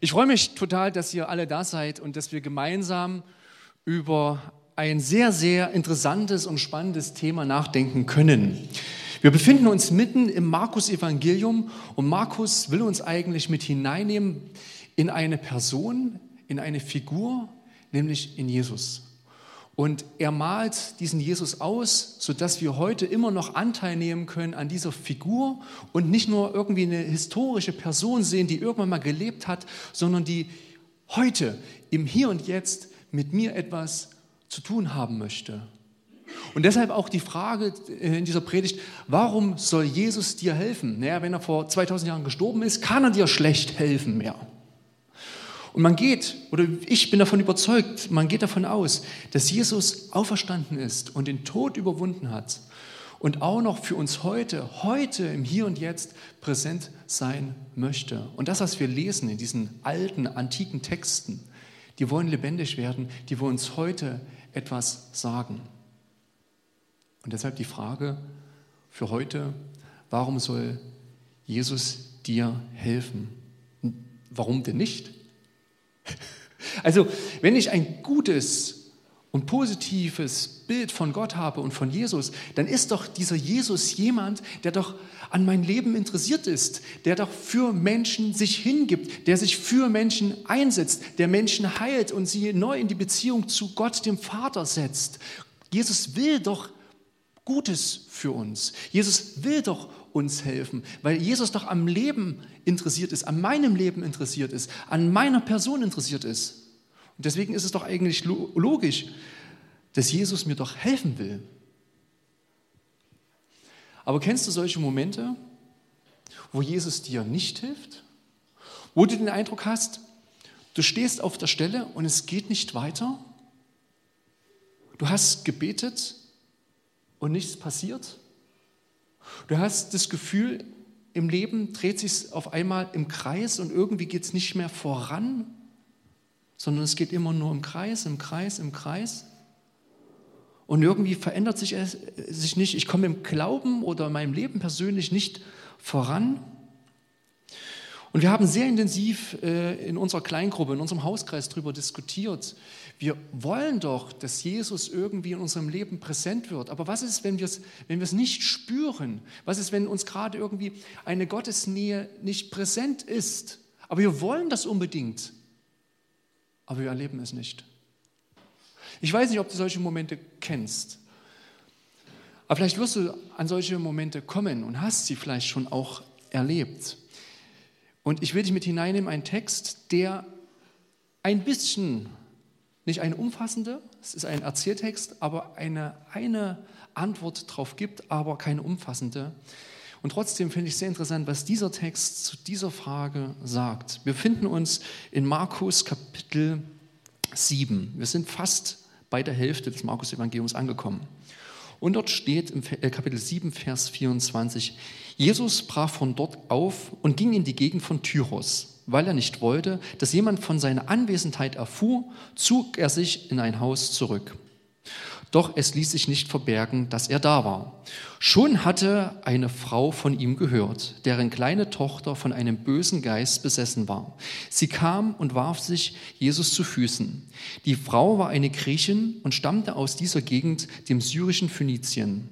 Ich freue mich total, dass ihr alle da seid und dass wir gemeinsam über ein sehr, sehr interessantes und spannendes Thema nachdenken können. Wir befinden uns mitten im Markus-Evangelium und Markus will uns eigentlich mit hineinnehmen in eine Person, in eine Figur, nämlich in Jesus. Und er malt diesen Jesus aus, sodass wir heute immer noch Anteil nehmen können an dieser Figur und nicht nur irgendwie eine historische Person sehen, die irgendwann mal gelebt hat, sondern die heute im Hier und Jetzt mit mir etwas zu tun haben möchte. Und deshalb auch die Frage in dieser Predigt, warum soll Jesus dir helfen? Naja, wenn er vor 2000 Jahren gestorben ist, kann er dir schlecht helfen mehr. Und man geht, oder ich bin davon überzeugt, man geht davon aus, dass Jesus auferstanden ist und den Tod überwunden hat und auch noch für uns heute, heute im Hier und Jetzt präsent sein möchte. Und das, was wir lesen in diesen alten, antiken Texten, die wollen lebendig werden, die wollen uns heute etwas sagen. Und deshalb die Frage für heute, warum soll Jesus dir helfen? Warum denn nicht? Also, wenn ich ein gutes und positives Bild von Gott habe und von Jesus, dann ist doch dieser Jesus jemand, der doch an mein Leben interessiert ist, der doch für Menschen sich hingibt, der sich für Menschen einsetzt, der Menschen heilt und sie neu in die Beziehung zu Gott, dem Vater, setzt. Jesus will doch Gutes für uns. Jesus will doch uns helfen, weil Jesus doch am Leben interessiert ist, an meinem Leben interessiert ist, an meiner Person interessiert ist. Und deswegen ist es doch eigentlich logisch, dass Jesus mir doch helfen will. Aber kennst du solche Momente, wo Jesus dir nicht hilft? Wo du den Eindruck hast, du stehst auf der Stelle und es geht nicht weiter? Du hast gebetet und nichts passiert? Du hast das Gefühl, im Leben dreht sich auf einmal im Kreis und irgendwie geht es nicht mehr voran, sondern es geht immer nur im Kreis, im Kreis, im Kreis. Und irgendwie verändert sich es sich nicht. Ich komme im Glauben oder in meinem Leben persönlich nicht voran. Und wir haben sehr intensiv äh, in unserer Kleingruppe, in unserem Hauskreis darüber diskutiert. Wir wollen doch, dass Jesus irgendwie in unserem Leben präsent wird. Aber was ist, wenn wir es wenn nicht spüren? Was ist, wenn uns gerade irgendwie eine Gottesnähe nicht präsent ist? Aber wir wollen das unbedingt. Aber wir erleben es nicht. Ich weiß nicht, ob du solche Momente kennst. Aber vielleicht wirst du an solche Momente kommen und hast sie vielleicht schon auch erlebt. Und ich will dich mit hineinnehmen, einen Text, der ein bisschen, nicht eine umfassende, es ist ein Erzähltext, aber eine, eine Antwort darauf gibt, aber keine umfassende. Und trotzdem finde ich sehr interessant, was dieser Text zu dieser Frage sagt. Wir finden uns in Markus Kapitel 7. Wir sind fast bei der Hälfte des Markus-Evangeliums angekommen. Und dort steht im äh, Kapitel 7, Vers 24, Jesus brach von dort auf und ging in die Gegend von Tyros. Weil er nicht wollte, dass jemand von seiner Anwesenheit erfuhr, zog er sich in ein Haus zurück. Doch es ließ sich nicht verbergen, dass er da war. Schon hatte eine Frau von ihm gehört, deren kleine Tochter von einem bösen Geist besessen war. Sie kam und warf sich Jesus zu Füßen. Die Frau war eine Griechin und stammte aus dieser Gegend, dem syrischen Phönizien.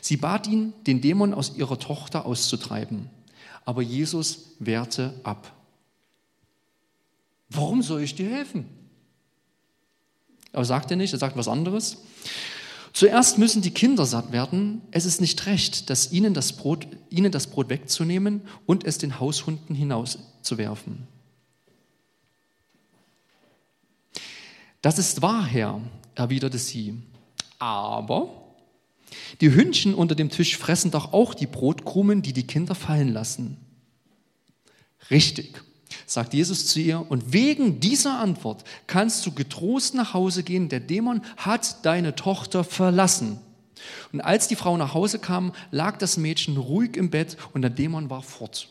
Sie bat ihn, den Dämon aus ihrer Tochter auszutreiben. Aber Jesus wehrte ab. Warum soll ich dir helfen? Aber sagt er nicht, er sagt was anderes. Zuerst müssen die Kinder satt werden. Es ist nicht recht, dass ihnen das Brot, ihnen das Brot wegzunehmen und es den Haushunden hinauszuwerfen. Das ist wahr, Herr, erwiderte sie. Aber die Hündchen unter dem Tisch fressen doch auch die Brotkrumen, die die Kinder fallen lassen. Richtig sagt Jesus zu ihr, und wegen dieser Antwort kannst du getrost nach Hause gehen, der Dämon hat deine Tochter verlassen. Und als die Frau nach Hause kam, lag das Mädchen ruhig im Bett und der Dämon war fort.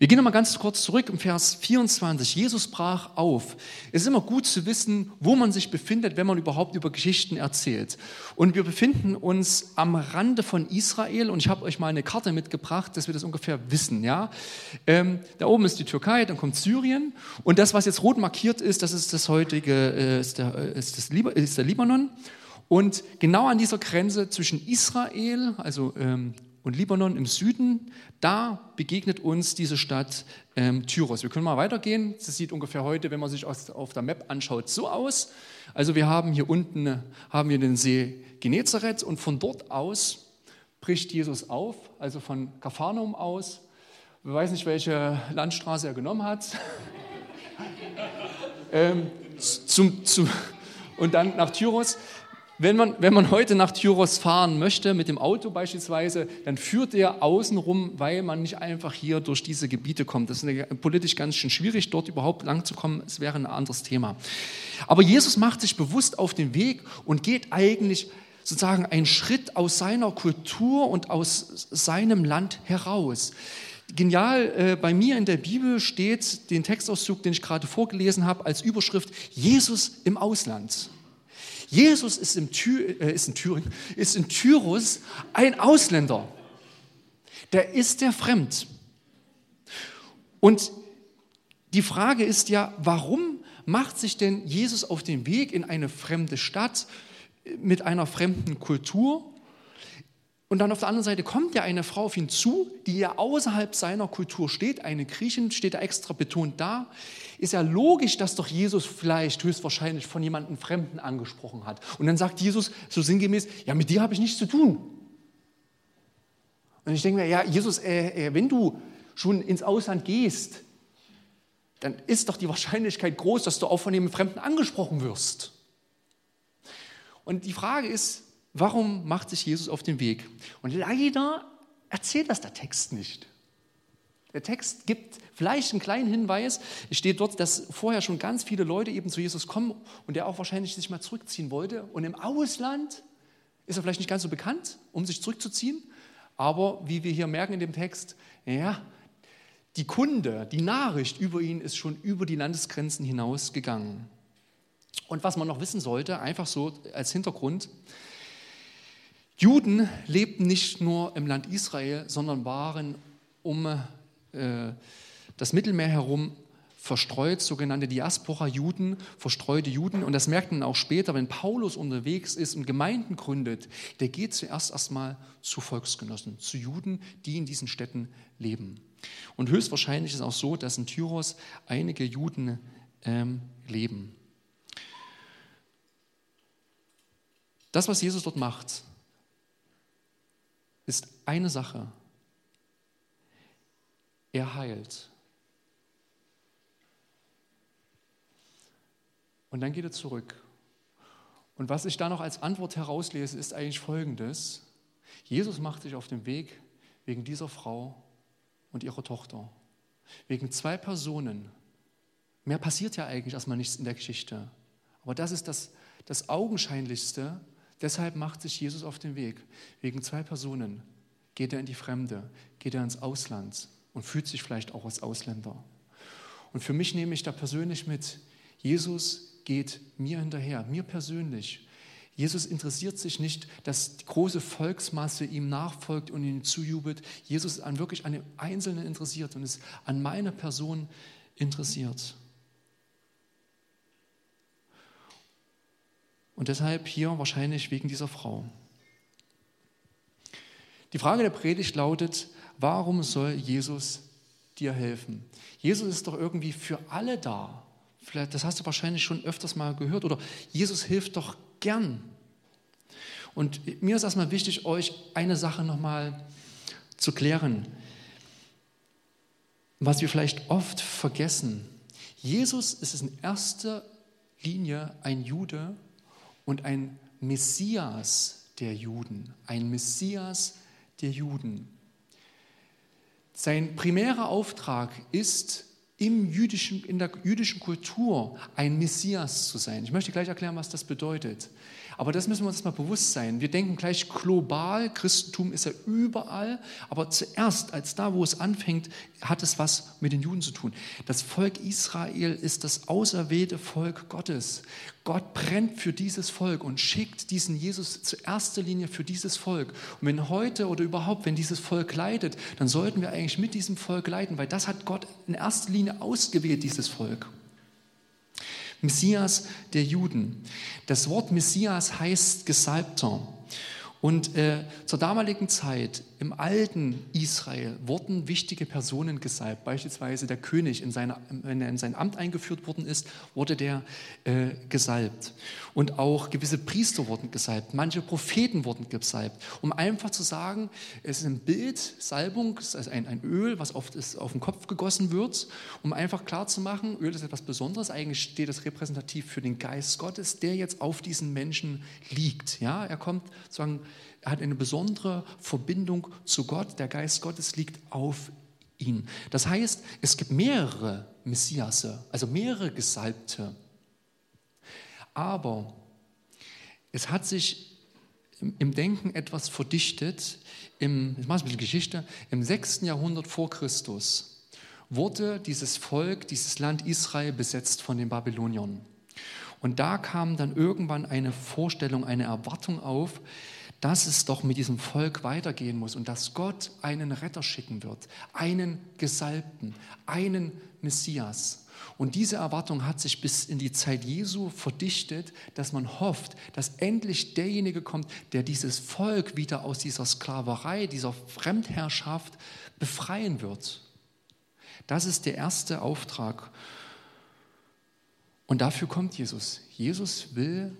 Wir gehen nochmal ganz kurz zurück im Vers 24. Jesus brach auf. Es ist immer gut zu wissen, wo man sich befindet, wenn man überhaupt über Geschichten erzählt. Und wir befinden uns am Rande von Israel und ich habe euch mal eine Karte mitgebracht, dass wir das ungefähr wissen. Ja? Ähm, da oben ist die Türkei, dann kommt Syrien und das, was jetzt rot markiert ist, das ist das heutige, äh, ist, der, äh, ist, das Liba, ist der Libanon. Und genau an dieser Grenze zwischen Israel, also ähm, und Libanon im Süden, da begegnet uns diese Stadt ähm, Tyros. Wir können mal weitergehen. Das sieht ungefähr heute, wenn man sich aus, auf der Map anschaut, so aus. Also wir haben hier unten haben wir den See Genezareth und von dort aus bricht Jesus auf, also von Kapharnaum aus. Ich weiß nicht, welche Landstraße er genommen hat. ähm, zum, zum, und dann nach Tyros. Wenn man, wenn man heute nach Tyros fahren möchte, mit dem Auto beispielsweise, dann führt er außenrum, weil man nicht einfach hier durch diese Gebiete kommt. Das ist politisch ganz schön schwierig, dort überhaupt lang zu kommen. Es wäre ein anderes Thema. Aber Jesus macht sich bewusst auf den Weg und geht eigentlich sozusagen einen Schritt aus seiner Kultur und aus seinem Land heraus. Genial, äh, bei mir in der Bibel steht den Textauszug, den ich gerade vorgelesen habe, als Überschrift Jesus im Ausland. Jesus ist, im Thür, äh, ist in Thüringen, ist in Tyrus ein Ausländer. Der ist der fremd. Und die Frage ist ja, warum macht sich denn Jesus auf den Weg in eine fremde Stadt mit einer fremden Kultur? Und dann auf der anderen Seite kommt ja eine Frau auf ihn zu, die ja außerhalb seiner Kultur steht, eine Griechin steht da extra betont da. Ist ja logisch, dass doch Jesus vielleicht höchstwahrscheinlich von jemandem Fremden angesprochen hat. Und dann sagt Jesus so sinngemäß, ja, mit dir habe ich nichts zu tun. Und ich denke mir, ja, Jesus, äh, äh, wenn du schon ins Ausland gehst, dann ist doch die Wahrscheinlichkeit groß, dass du auch von dem Fremden angesprochen wirst. Und die Frage ist, Warum macht sich Jesus auf den Weg? Und leider erzählt das der Text nicht. Der Text gibt vielleicht einen kleinen Hinweis. Es steht dort, dass vorher schon ganz viele Leute eben zu Jesus kommen und er auch wahrscheinlich sich mal zurückziehen wollte. Und im Ausland ist er vielleicht nicht ganz so bekannt, um sich zurückzuziehen. Aber wie wir hier merken in dem Text, ja, die Kunde, die Nachricht über ihn ist schon über die Landesgrenzen hinaus gegangen. Und was man noch wissen sollte, einfach so als Hintergrund, Juden lebten nicht nur im Land Israel, sondern waren um äh, das Mittelmeer herum verstreut, sogenannte Diaspora-Juden, verstreute Juden. Und das merkt man auch später, wenn Paulus unterwegs ist und Gemeinden gründet, der geht zuerst erstmal zu Volksgenossen, zu Juden, die in diesen Städten leben. Und höchstwahrscheinlich ist es auch so, dass in Tyros einige Juden ähm, leben. Das, was Jesus dort macht, ist eine Sache. Er heilt. Und dann geht er zurück. Und was ich da noch als Antwort herauslese, ist eigentlich folgendes. Jesus macht sich auf den Weg wegen dieser Frau und ihrer Tochter. Wegen zwei Personen. Mehr passiert ja eigentlich erstmal nichts in der Geschichte. Aber das ist das, das Augenscheinlichste, Deshalb macht sich Jesus auf den Weg. Wegen zwei Personen geht er in die Fremde, geht er ins Ausland und fühlt sich vielleicht auch als Ausländer. Und für mich nehme ich da persönlich mit, Jesus geht mir hinterher, mir persönlich. Jesus interessiert sich nicht, dass die große Volksmasse ihm nachfolgt und ihm zujubelt. Jesus ist an wirklich an dem Einzelnen interessiert und ist an meiner Person interessiert. Und deshalb hier wahrscheinlich wegen dieser Frau. Die Frage der Predigt lautet, warum soll Jesus dir helfen? Jesus ist doch irgendwie für alle da. Vielleicht, das hast du wahrscheinlich schon öfters mal gehört. Oder Jesus hilft doch gern. Und mir ist erstmal wichtig, euch eine Sache nochmal zu klären, was wir vielleicht oft vergessen. Jesus ist in erster Linie ein Jude und ein Messias der Juden, ein Messias der Juden. Sein primärer Auftrag ist, im jüdischen, in der jüdischen Kultur ein Messias zu sein. Ich möchte gleich erklären, was das bedeutet. Aber das müssen wir uns mal bewusst sein. Wir denken gleich global, Christentum ist ja überall, aber zuerst, als da, wo es anfängt, hat es was mit den Juden zu tun. Das Volk Israel ist das auserwählte Volk Gottes. Gott brennt für dieses Volk und schickt diesen Jesus zur erster Linie für dieses Volk. Und wenn heute oder überhaupt, wenn dieses Volk leidet, dann sollten wir eigentlich mit diesem Volk leiden, weil das hat Gott in erster Linie ausgewählt, dieses Volk. Messias der Juden. Das Wort Messias heißt Gesalbter. Und äh, zur damaligen Zeit im alten Israel wurden wichtige Personen gesalbt. Beispielsweise der König, in seine, wenn er in sein Amt eingeführt worden ist, wurde der äh, gesalbt. Und auch gewisse Priester wurden gesalbt. Manche Propheten wurden gesalbt. Um einfach zu sagen, es ist ein Bild, Salbung, es ist ein, ein Öl, was oft ist, auf den Kopf gegossen wird, um einfach klarzumachen, Öl ist etwas Besonderes. Eigentlich steht es repräsentativ für den Geist Gottes, der jetzt auf diesen Menschen liegt. Ja, er kommt sozusagen er hat eine besondere Verbindung zu Gott. Der Geist Gottes liegt auf ihn. Das heißt, es gibt mehrere Messiasse, also mehrere Gesalbte. Aber es hat sich im Denken etwas verdichtet. Im, ich mache ein bisschen Geschichte. Im 6. Jahrhundert vor Christus wurde dieses Volk, dieses Land Israel besetzt von den Babyloniern. Und da kam dann irgendwann eine Vorstellung, eine Erwartung auf, dass es doch mit diesem Volk weitergehen muss und dass Gott einen Retter schicken wird, einen Gesalbten, einen Messias. Und diese Erwartung hat sich bis in die Zeit Jesu verdichtet, dass man hofft, dass endlich derjenige kommt, der dieses Volk wieder aus dieser Sklaverei, dieser Fremdherrschaft befreien wird. Das ist der erste Auftrag. Und dafür kommt Jesus. Jesus will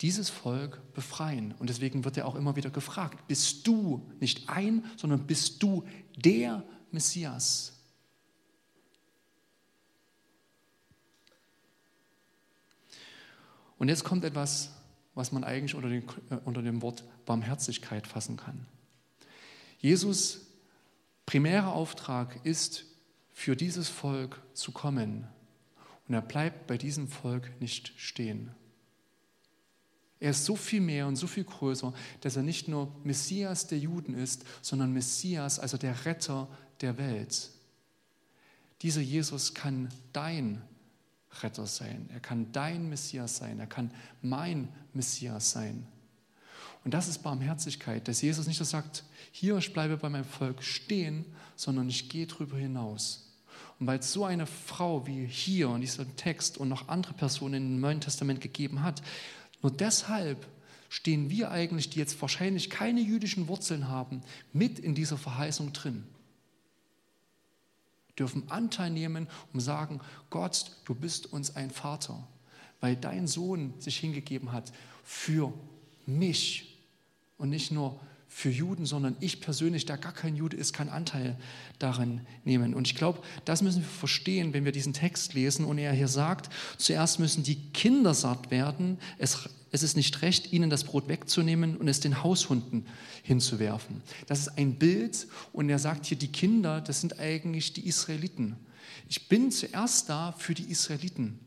dieses Volk befreien. Und deswegen wird er auch immer wieder gefragt, bist du nicht ein, sondern bist du der Messias? Und jetzt kommt etwas, was man eigentlich unter, den, äh, unter dem Wort Barmherzigkeit fassen kann. Jesus primärer Auftrag ist, für dieses Volk zu kommen. Und er bleibt bei diesem Volk nicht stehen. Er ist so viel mehr und so viel größer, dass er nicht nur Messias der Juden ist, sondern Messias, also der Retter der Welt. Dieser Jesus kann dein Retter sein. Er kann dein Messias sein. Er kann mein Messias sein. Und das ist Barmherzigkeit, dass Jesus nicht nur sagt, hier, ich bleibe bei meinem Volk stehen, sondern ich gehe darüber hinaus. Und weil es so eine Frau wie hier in diesem Text und noch andere Personen im Neuen Testament gegeben hat, nur deshalb stehen wir eigentlich, die jetzt wahrscheinlich keine jüdischen Wurzeln haben, mit in dieser Verheißung drin. Dürfen Anteil nehmen und sagen, Gott, du bist uns ein Vater, weil dein Sohn sich hingegeben hat für mich und nicht nur für Juden, sondern ich persönlich, der gar kein Jude ist, kann Anteil daran nehmen. Und ich glaube, das müssen wir verstehen, wenn wir diesen Text lesen und er hier sagt, zuerst müssen die Kinder satt werden, es, es ist nicht recht, ihnen das Brot wegzunehmen und es den Haushunden hinzuwerfen. Das ist ein Bild und er sagt hier, die Kinder, das sind eigentlich die Israeliten. Ich bin zuerst da für die Israeliten.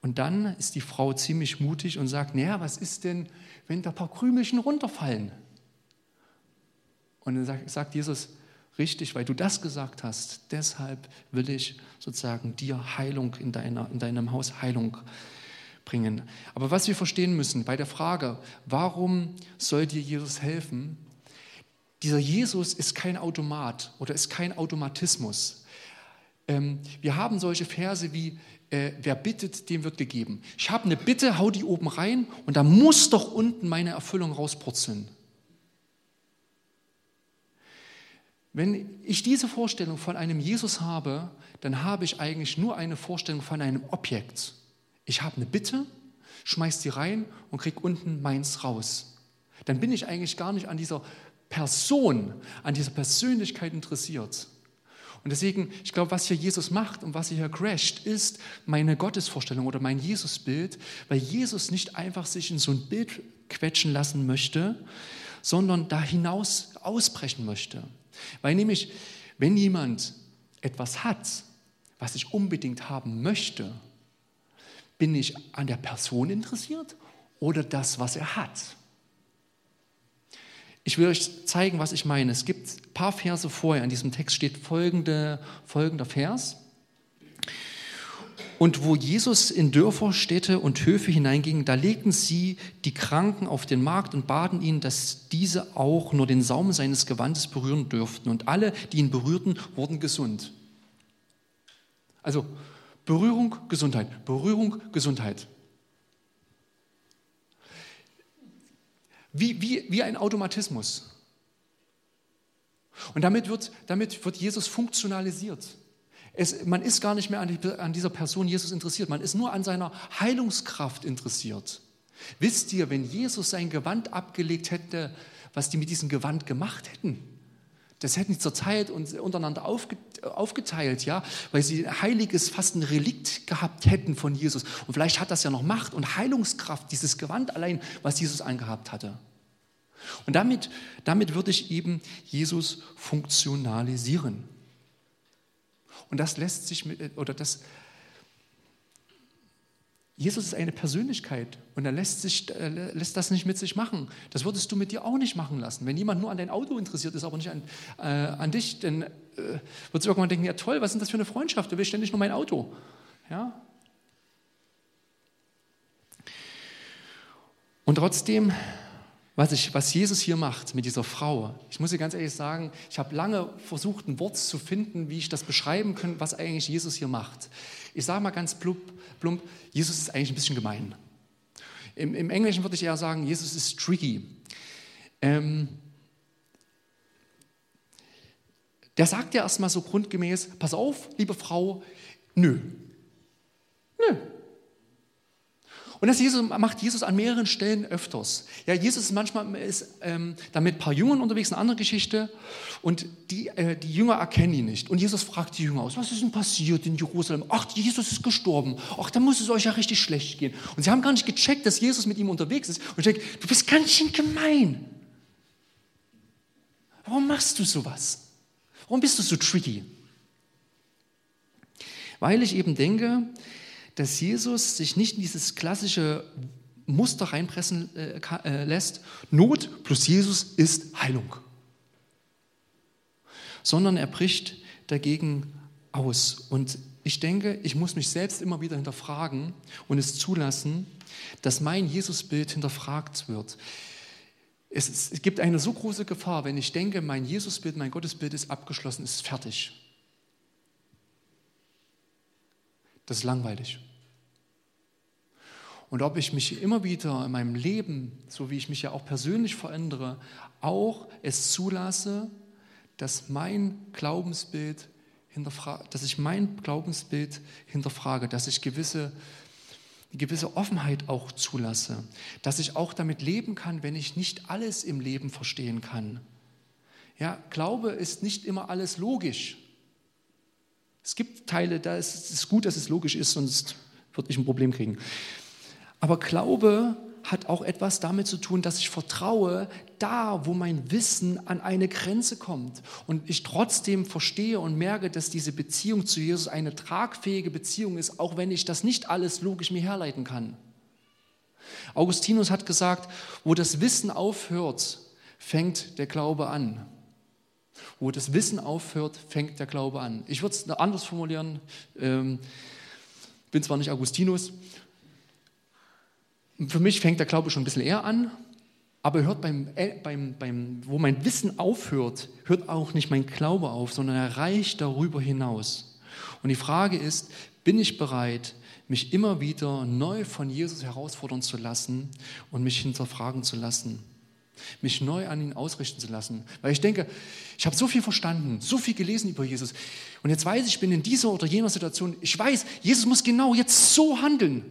Und dann ist die Frau ziemlich mutig und sagt, naja, was ist denn, wenn da ein paar Krümelchen runterfallen? Und dann sagt Jesus, richtig, weil du das gesagt hast, deshalb will ich sozusagen dir Heilung in, deiner, in deinem Haus Heilung bringen. Aber was wir verstehen müssen bei der Frage, warum soll dir Jesus helfen? Dieser Jesus ist kein Automat oder ist kein Automatismus. Ähm, wir haben solche Verse wie, äh, wer bittet, dem wird gegeben. Ich habe eine Bitte, hau die oben rein und da muss doch unten meine Erfüllung rauspurzeln. Wenn ich diese Vorstellung von einem Jesus habe, dann habe ich eigentlich nur eine Vorstellung von einem Objekt. Ich habe eine Bitte, schmeiß die rein und krieg unten meins raus. Dann bin ich eigentlich gar nicht an dieser Person, an dieser Persönlichkeit interessiert. Und deswegen, ich glaube, was hier Jesus macht und was hier crasht, ist meine Gottesvorstellung oder mein Jesusbild, weil Jesus nicht einfach sich in so ein Bild quetschen lassen möchte, sondern da hinaus ausbrechen möchte. Weil nämlich, wenn jemand etwas hat, was ich unbedingt haben möchte, bin ich an der Person interessiert oder das, was er hat? Ich will euch zeigen, was ich meine. Es gibt ein paar Verse vorher. In diesem Text steht folgende, folgender Vers. Und wo Jesus in Dörfer, Städte und Höfe hineinging, da legten sie die Kranken auf den Markt und baten ihn, dass diese auch nur den Saum seines Gewandes berühren dürften. Und alle, die ihn berührten, wurden gesund. Also Berührung, Gesundheit, Berührung, Gesundheit. Wie, wie, wie ein Automatismus. Und damit wird, damit wird Jesus funktionalisiert. Es, man ist gar nicht mehr an, die, an dieser Person Jesus interessiert, man ist nur an seiner Heilungskraft interessiert. Wisst ihr, wenn Jesus sein Gewand abgelegt hätte, was die mit diesem Gewand gemacht hätten? Das hätten sie zur Zeit untereinander aufgeteilt, ja, weil sie heiliges, fast ein Relikt gehabt hätten von Jesus. Und vielleicht hat das ja noch Macht und Heilungskraft, dieses Gewand allein, was Jesus angehabt hatte. Und damit, damit würde ich eben Jesus funktionalisieren. Und das lässt sich, mit, oder das, Jesus ist eine Persönlichkeit und er lässt, sich, äh, lässt das nicht mit sich machen. Das würdest du mit dir auch nicht machen lassen. Wenn jemand nur an dein Auto interessiert ist, aber nicht an, äh, an dich, dann äh, würdest du irgendwann denken, ja toll, was ist das für eine Freundschaft? Du willst ständig nur mein Auto. Ja? Und trotzdem was, ich, was Jesus hier macht mit dieser Frau. Ich muss dir ganz ehrlich sagen, ich habe lange versucht, ein Wort zu finden, wie ich das beschreiben kann, was eigentlich Jesus hier macht. Ich sage mal ganz plump, plump, Jesus ist eigentlich ein bisschen gemein. Im, Im, Englischen würde ich eher sagen, Jesus ist tricky. Ähm, der sagt ja erstmal so grundgemäß, pass auf, liebe Frau, nö. Nö, und das Jesus, macht Jesus an mehreren Stellen öfters. Ja, Jesus ist manchmal ist, ähm, da mit ein paar Jüngern unterwegs, eine andere Geschichte. Und die, äh, die Jünger erkennen ihn nicht. Und Jesus fragt die Jünger aus, was ist denn passiert in Jerusalem? Ach, Jesus ist gestorben. Ach, da muss es euch ja richtig schlecht gehen. Und sie haben gar nicht gecheckt, dass Jesus mit ihm unterwegs ist. Und ich du bist ganz schön gemein. Warum machst du sowas? Warum bist du so tricky? Weil ich eben denke, dass Jesus sich nicht in dieses klassische Muster reinpressen äh, äh, lässt, Not plus Jesus ist Heilung, sondern er bricht dagegen aus. Und ich denke, ich muss mich selbst immer wieder hinterfragen und es zulassen, dass mein Jesusbild hinterfragt wird. Es, es, gibt eine so große Gefahr, wenn ich denke, mein Jesusbild, mein Gottesbild ist abgeschlossen, ist fertig. Das ist langweilig. Und ob ich mich immer wieder in meinem Leben, so wie ich mich ja auch persönlich verändere, auch es zulasse, dass mein Glaubensbild dass ich mein Glaubensbild hinterfrage, dass ich gewisse, gewisse Offenheit auch zulasse, dass ich auch damit leben kann, wenn ich nicht alles im Leben verstehen kann. Ja, Glaube ist nicht immer alles logisch. Es gibt Teile, da ist es gut, dass es logisch ist, sonst würde ich ein Problem kriegen. Aber Glaube hat auch etwas damit zu tun, dass ich vertraue, da, wo mein Wissen an eine Grenze kommt und ich trotzdem verstehe und merke, dass diese Beziehung zu Jesus eine tragfähige Beziehung ist, auch wenn ich das nicht alles logisch mir herleiten kann. Augustinus hat gesagt, wo das Wissen aufhört, fängt der Glaube an. Wo das Wissen aufhört, fängt der Glaube an. Ich würde es anders formulieren, ähm, bin zwar nicht Augustinus. Für mich fängt der Glaube schon ein bisschen eher an, aber hört beim, äh, beim, beim, wo mein Wissen aufhört, hört auch nicht mein Glaube auf, sondern er reicht darüber hinaus. Und die Frage ist, bin ich bereit, mich immer wieder neu von Jesus herausfordern zu lassen und mich hinterfragen zu lassen? Mich neu an ihn ausrichten zu lassen. Weil ich denke, ich habe so viel verstanden, so viel gelesen über Jesus. Und jetzt weiß ich, ich bin in dieser oder jener Situation. Ich weiß, Jesus muss genau jetzt so handeln.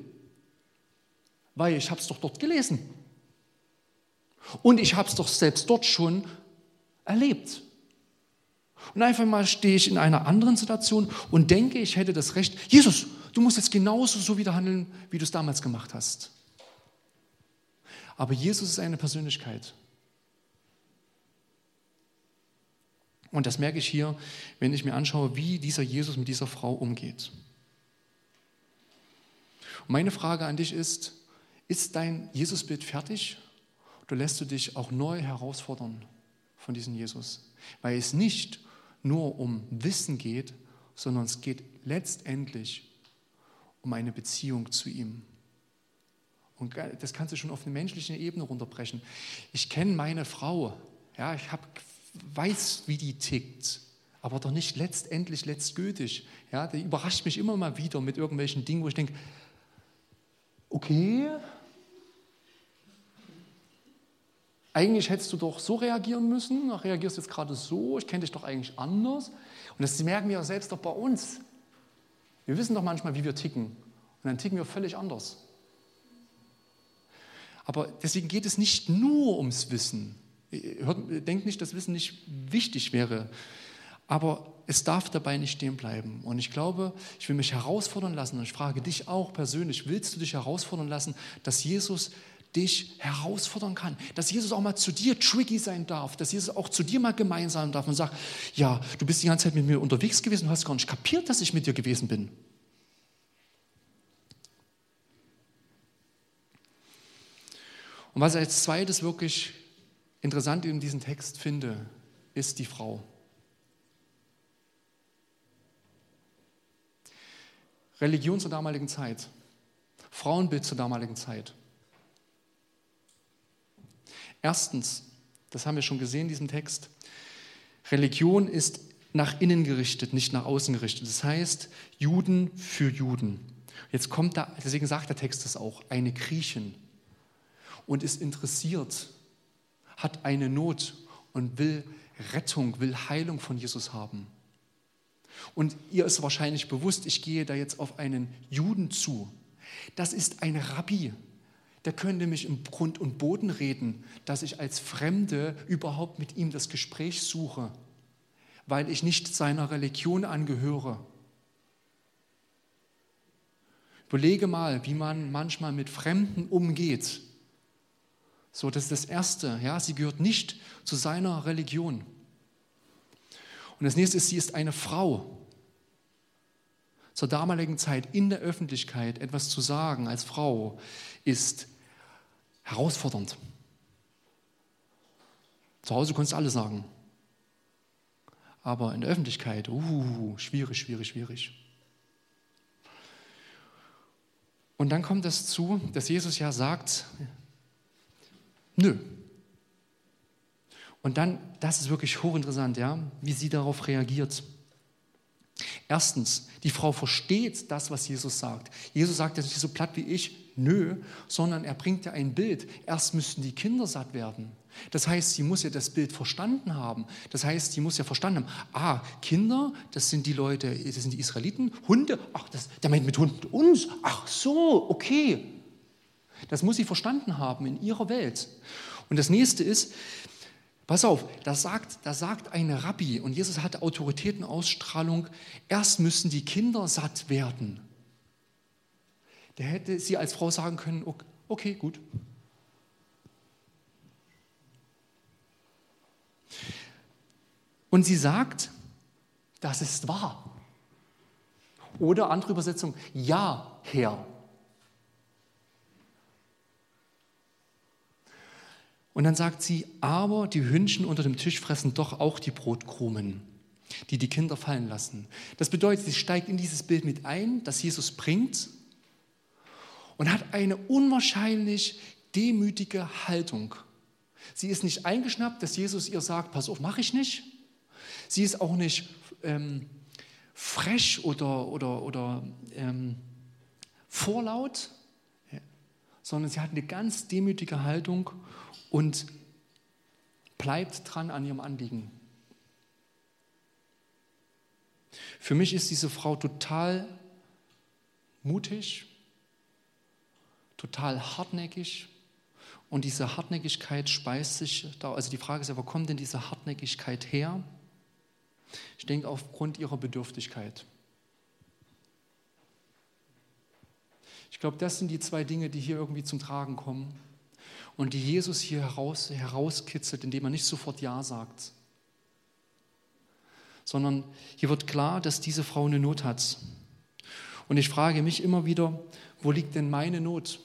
Weil ich habe es doch dort gelesen. Und ich habe es doch selbst dort schon erlebt. Und einfach mal stehe ich in einer anderen Situation und denke, ich hätte das Recht, Jesus, du musst jetzt genauso so wieder handeln, wie du es damals gemacht hast. Aber Jesus ist eine Persönlichkeit. Und das merke ich hier, wenn ich mir anschaue, wie dieser Jesus mit dieser Frau umgeht. Und meine Frage an dich ist, ist dein Jesusbild fertig oder lässt du dich auch neu herausfordern von diesem Jesus? Weil es nicht nur um Wissen geht, sondern es geht letztendlich um eine Beziehung zu ihm. Und das kannst du schon auf eine menschliche Ebene runterbrechen. Ich kenne meine Frau, ja, ich hab, weiß, wie die tickt, aber doch nicht letztendlich letztgültig. Ja, die überrascht mich immer mal wieder mit irgendwelchen Dingen, wo ich denke, okay, eigentlich hättest du doch so reagieren müssen, du reagierst jetzt gerade so, ich kenne dich doch eigentlich anders. Und das merken wir selbst doch bei uns. Wir wissen doch manchmal, wie wir ticken. Und dann ticken wir völlig anders. Aber deswegen geht es nicht nur ums Wissen. Denkt nicht, dass Wissen nicht wichtig wäre. Aber es darf dabei nicht stehen bleiben. Und ich glaube, ich will mich herausfordern lassen und ich frage dich auch persönlich, willst du dich herausfordern lassen, dass Jesus dich herausfordern kann, dass Jesus auch mal zu dir tricky sein darf, dass Jesus auch zu dir mal gemein sein darf und sagt, ja, du bist die ganze Zeit mit mir unterwegs gewesen, du hast gar nicht kapiert, dass ich mit dir gewesen bin. Und was ich als zweites wirklich interessant in diesem Text finde, ist die Frau. Religion zur damaligen Zeit, Frauenbild zur damaligen Zeit. Erstens, das haben wir schon gesehen in diesem Text, Religion ist nach innen gerichtet, nicht nach außen gerichtet. Das heißt, Juden für Juden. Jetzt kommt da, deswegen sagt der Text das auch, eine Griechin und ist interessiert, hat eine Not und will Rettung, will Heilung von Jesus haben. Und ihr ist wahrscheinlich bewusst, ich gehe da jetzt auf einen Juden zu. Das ist ein Rabbi. Der könnte mich im Grund und Boden reden, dass ich als Fremde überhaupt mit ihm das Gespräch suche, weil ich nicht seiner Religion angehöre. Überlege mal, wie man manchmal mit Fremden umgeht. So, das ist das Erste. Ja, sie gehört nicht zu seiner Religion. Und das nächste ist, sie ist eine Frau. Zur damaligen Zeit in der Öffentlichkeit etwas zu sagen als Frau ist herausfordernd. Zu Hause kannst du alles sagen. Aber in der Öffentlichkeit, uh, schwierig, schwierig, schwierig. Und dann kommt es zu, dass Jesus ja sagt, nö, und dann, das ist wirklich hochinteressant, ja, wie sie darauf reagiert. Erstens, die Frau versteht das, was Jesus sagt. Jesus sagt ja nicht so platt wie ich, nö, sondern er bringt ja ein Bild. Erst müssten die Kinder satt werden. Das heißt, sie muss ja das Bild verstanden haben. Das heißt, sie muss ja verstanden haben, ah, Kinder, das sind die Leute, das sind die Israeliten, Hunde, ach, das, der meint mit Hunden uns, ach so, okay. Das muss sie verstanden haben in ihrer Welt. Und das nächste ist, Pass auf, da sagt, da sagt ein Rabbi, und Jesus hatte Autoritätenausstrahlung, erst müssen die Kinder satt werden. Der hätte sie als Frau sagen können, okay, gut. Und sie sagt, das ist wahr. Oder andere Übersetzung, ja, Herr. Und dann sagt sie, aber die Hündchen unter dem Tisch fressen doch auch die Brotkrumen, die die Kinder fallen lassen. Das bedeutet, sie steigt in dieses Bild mit ein, das Jesus bringt und hat eine unwahrscheinlich demütige Haltung. Sie ist nicht eingeschnappt, dass Jesus ihr sagt, pass auf, mache ich nicht. Sie ist auch nicht ähm, frech oder, oder, oder ähm, vorlaut, sondern sie hat eine ganz demütige Haltung und bleibt dran an ihrem Anliegen. Für mich ist diese Frau total mutig, total hartnäckig und diese Hartnäckigkeit speist sich da. Also die Frage ist ja, wo kommt denn diese Hartnäckigkeit her? Ich denke aufgrund ihrer Bedürftigkeit. Ich glaube, das sind die zwei Dinge, die hier irgendwie zum Tragen kommen und die Jesus hier heraus, herauskitzelt, indem er nicht sofort Ja sagt, sondern hier wird klar, dass diese Frau eine Not hat. Und ich frage mich immer wieder, wo liegt denn meine Not?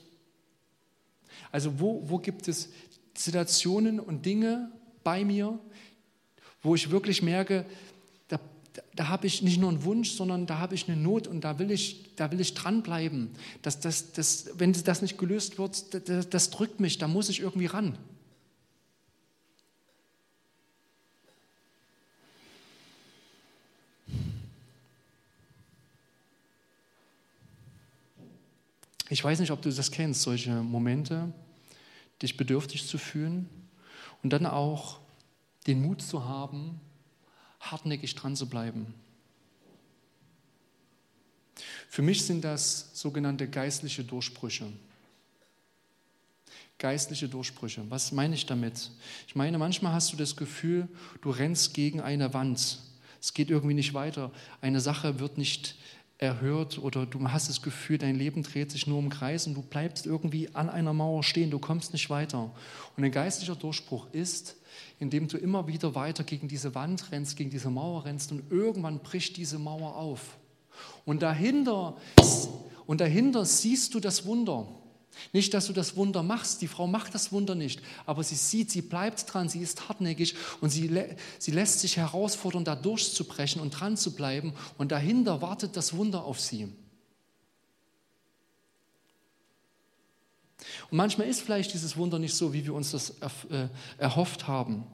Also wo, wo gibt es Situationen und Dinge bei mir, wo ich wirklich merke, da, habe ich nicht nur einen Wunsch, sondern da habe ich eine Not und da will ich, da will ich dranbleiben. Das, das, das, wenn das nicht gelöst wird, das, das drückt mich, da muss ich irgendwie ran. Ich weiß nicht, ob du das kennst, solche Momente, dich bedürftig zu fühlen und dann auch den Mut zu haben, hartnäckig dran zu bleiben. Für mich sind das sogenannte geistliche Durchbrüche. Geistliche Durchbrüche. Was meine ich damit? Ich meine, manchmal hast du das Gefühl, du rennst gegen eine Wand. Es geht irgendwie nicht weiter. Eine Sache wird nicht erhört oder du hast das Gefühl, dein Leben dreht sich nur im Kreis und du bleibst irgendwie an einer Mauer stehen, du kommst nicht weiter. Und ein geistlicher Durchbruch ist, indem du immer wieder weiter gegen diese Wand rennst, gegen diese Mauer rennst und irgendwann bricht diese Mauer auf. Und dahinter, und dahinter siehst du das Wunder. Nicht, dass du das Wunder machst, die Frau macht das Wunder nicht, aber sie sieht, sie bleibt dran, sie ist hartnäckig und sie, sie lässt sich herausfordern, da durchzubrechen und dran zu bleiben und dahinter wartet das Wunder auf sie. Und manchmal ist vielleicht dieses Wunder nicht so, wie wir uns das äh, erhofft haben.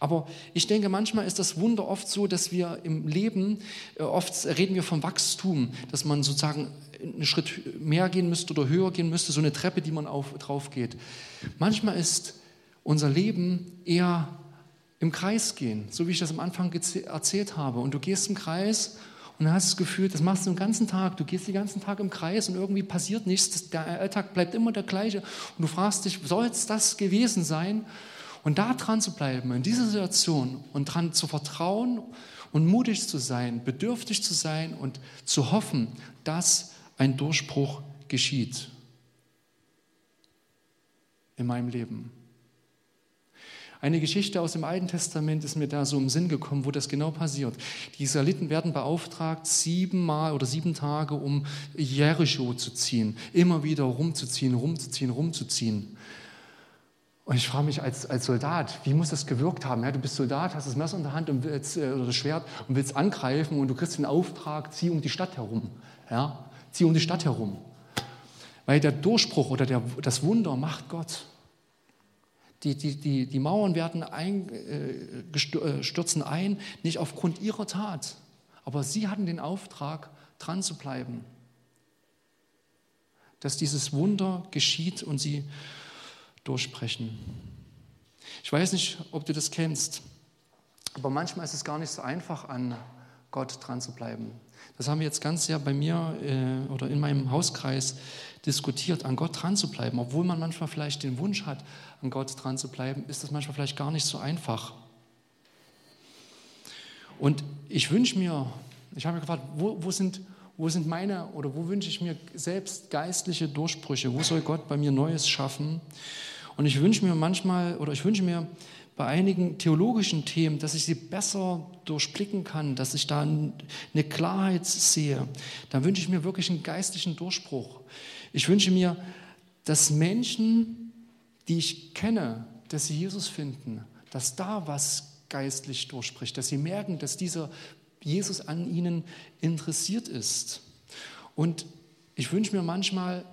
Aber ich denke, manchmal ist das Wunder oft so, dass wir im Leben, äh, oft reden wir vom Wachstum, dass man sozusagen einen Schritt mehr gehen müsste oder höher gehen müsste, so eine Treppe, die man auf, drauf geht. Manchmal ist unser Leben eher im Kreis gehen, so wie ich das am Anfang erzählt habe. Und du gehst im Kreis und dann hast du das Gefühl, das machst du den ganzen Tag, du gehst den ganzen Tag im Kreis und irgendwie passiert nichts, der Alltag bleibt immer der gleiche und du fragst dich, soll es das gewesen sein? Und da dran zu bleiben, in dieser Situation und dran zu vertrauen und mutig zu sein, bedürftig zu sein und zu hoffen, dass ein Durchbruch geschieht in meinem Leben. Eine Geschichte aus dem Alten Testament ist mir da so im Sinn gekommen, wo das genau passiert. Die Israeliten werden beauftragt, siebenmal oder sieben Tage um Jericho zu ziehen, immer wieder rumzuziehen, rumzuziehen, rumzuziehen. Und ich frage mich als, als Soldat, wie muss das gewirkt haben? Ja, du bist Soldat, hast das Messer in der Hand und willst, äh, oder das Schwert und willst angreifen und du kriegst den Auftrag, zieh um die Stadt herum. Ja, zieh um die Stadt herum. Weil der Durchbruch oder der, das Wunder macht Gott. Die, die, die, die Mauern werden ein, äh, äh, stürzen ein, nicht aufgrund ihrer Tat, aber sie hatten den Auftrag, dran zu bleiben. Dass dieses Wunder geschieht und sie durchbrechen. Ich weiß nicht, ob du das kennst, aber manchmal ist es gar nicht so einfach, an Gott dran zu bleiben. Das haben wir jetzt ganz sehr bei mir äh, oder in meinem Hauskreis diskutiert, an Gott dran zu bleiben. Obwohl man manchmal vielleicht den Wunsch hat, an Gott dran zu bleiben, ist das manchmal vielleicht gar nicht so einfach. Und ich wünsche mir, ich habe mir gefragt, wo, wo, sind, wo sind meine oder wo wünsche ich mir selbst geistliche Durchbrüche? Wo soll Gott bei mir Neues schaffen? Und ich wünsche mir manchmal oder ich wünsche mir bei einigen theologischen Themen, dass ich sie besser durchblicken kann, dass ich da eine Klarheit sehe. Da wünsche ich mir wirklich einen geistlichen Durchbruch. Ich wünsche mir, dass Menschen, die ich kenne, dass sie Jesus finden, dass da was geistlich durchspricht, dass sie merken, dass dieser Jesus an ihnen interessiert ist. Und ich wünsche mir manchmal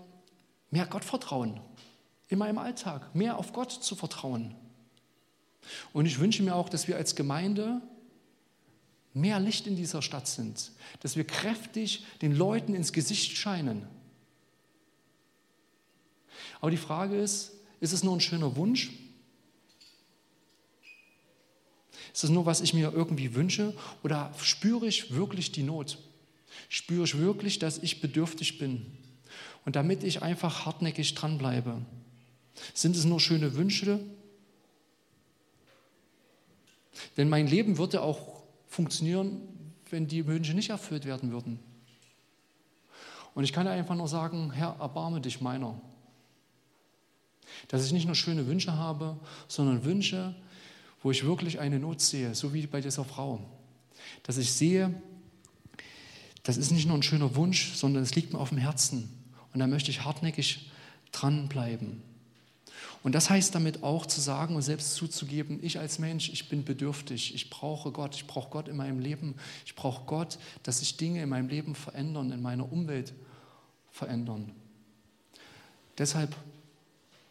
mehr Gottvertrauen in meinem Alltag, mehr auf Gott zu vertrauen. Und ich wünsche mir auch, dass wir als Gemeinde mehr Licht in dieser Stadt sind, dass wir kräftig den Leuten ins Gesicht scheinen. Aber die Frage ist, ist es nur ein schöner Wunsch? Ist es nur, was ich mir irgendwie wünsche? Oder spüre ich wirklich die Not? Spüre ich wirklich, dass ich bedürftig bin? Und damit ich einfach hartnäckig dranbleibe. Sind es nur schöne Wünsche denn mein Leben würde auch funktionieren, wenn die Wünsche nicht erfüllt werden würden. Und ich kann einfach nur sagen, Herr, erbarme dich meiner. Dass ich nicht nur schöne Wünsche habe, sondern Wünsche, wo ich wirklich eine Not sehe, so wie bei dieser Frau. dass ich sehe, das ist nicht nur ein schöner Wunsch, sondern es liegt mir auf dem Herzen. Und da möchte ich hartnäckig dranbleiben. Und das heißt damit auch zu sagen und selbst zuzugeben, ich als Mensch, ich bin bedürftig, ich brauche Gott, ich brauche Gott in meinem Leben, ich brauche Gott, dass sich Dinge in meinem Leben verändern, in meiner Umwelt verändern. Deshalb,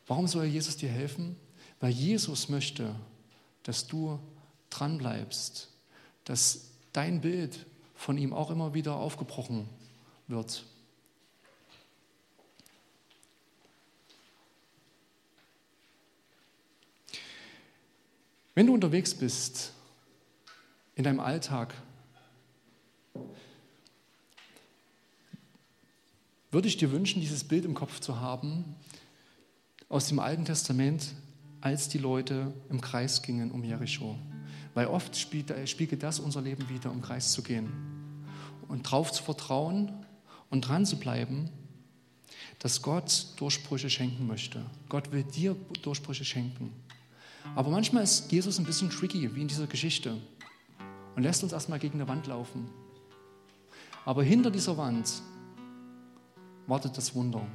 warum soll Jesus dir helfen? Weil Jesus möchte, dass du dranbleibst, dass dein Bild von ihm auch immer wieder aufgebrochen wird. Wenn du unterwegs bist in deinem Alltag, würde ich dir wünschen, dieses Bild im Kopf zu haben aus dem Alten Testament, als die Leute im Kreis gingen um Jericho. Weil oft spiegelt das unser Leben wieder, im Kreis zu gehen und darauf zu vertrauen und dran zu bleiben, dass Gott Durchbrüche schenken möchte. Gott will dir Durchbrüche schenken. Aber manchmal ist Jesus ein bisschen tricky, wie in dieser Geschichte, und lässt uns erstmal gegen eine Wand laufen. Aber hinter dieser Wand wartet das Wunder.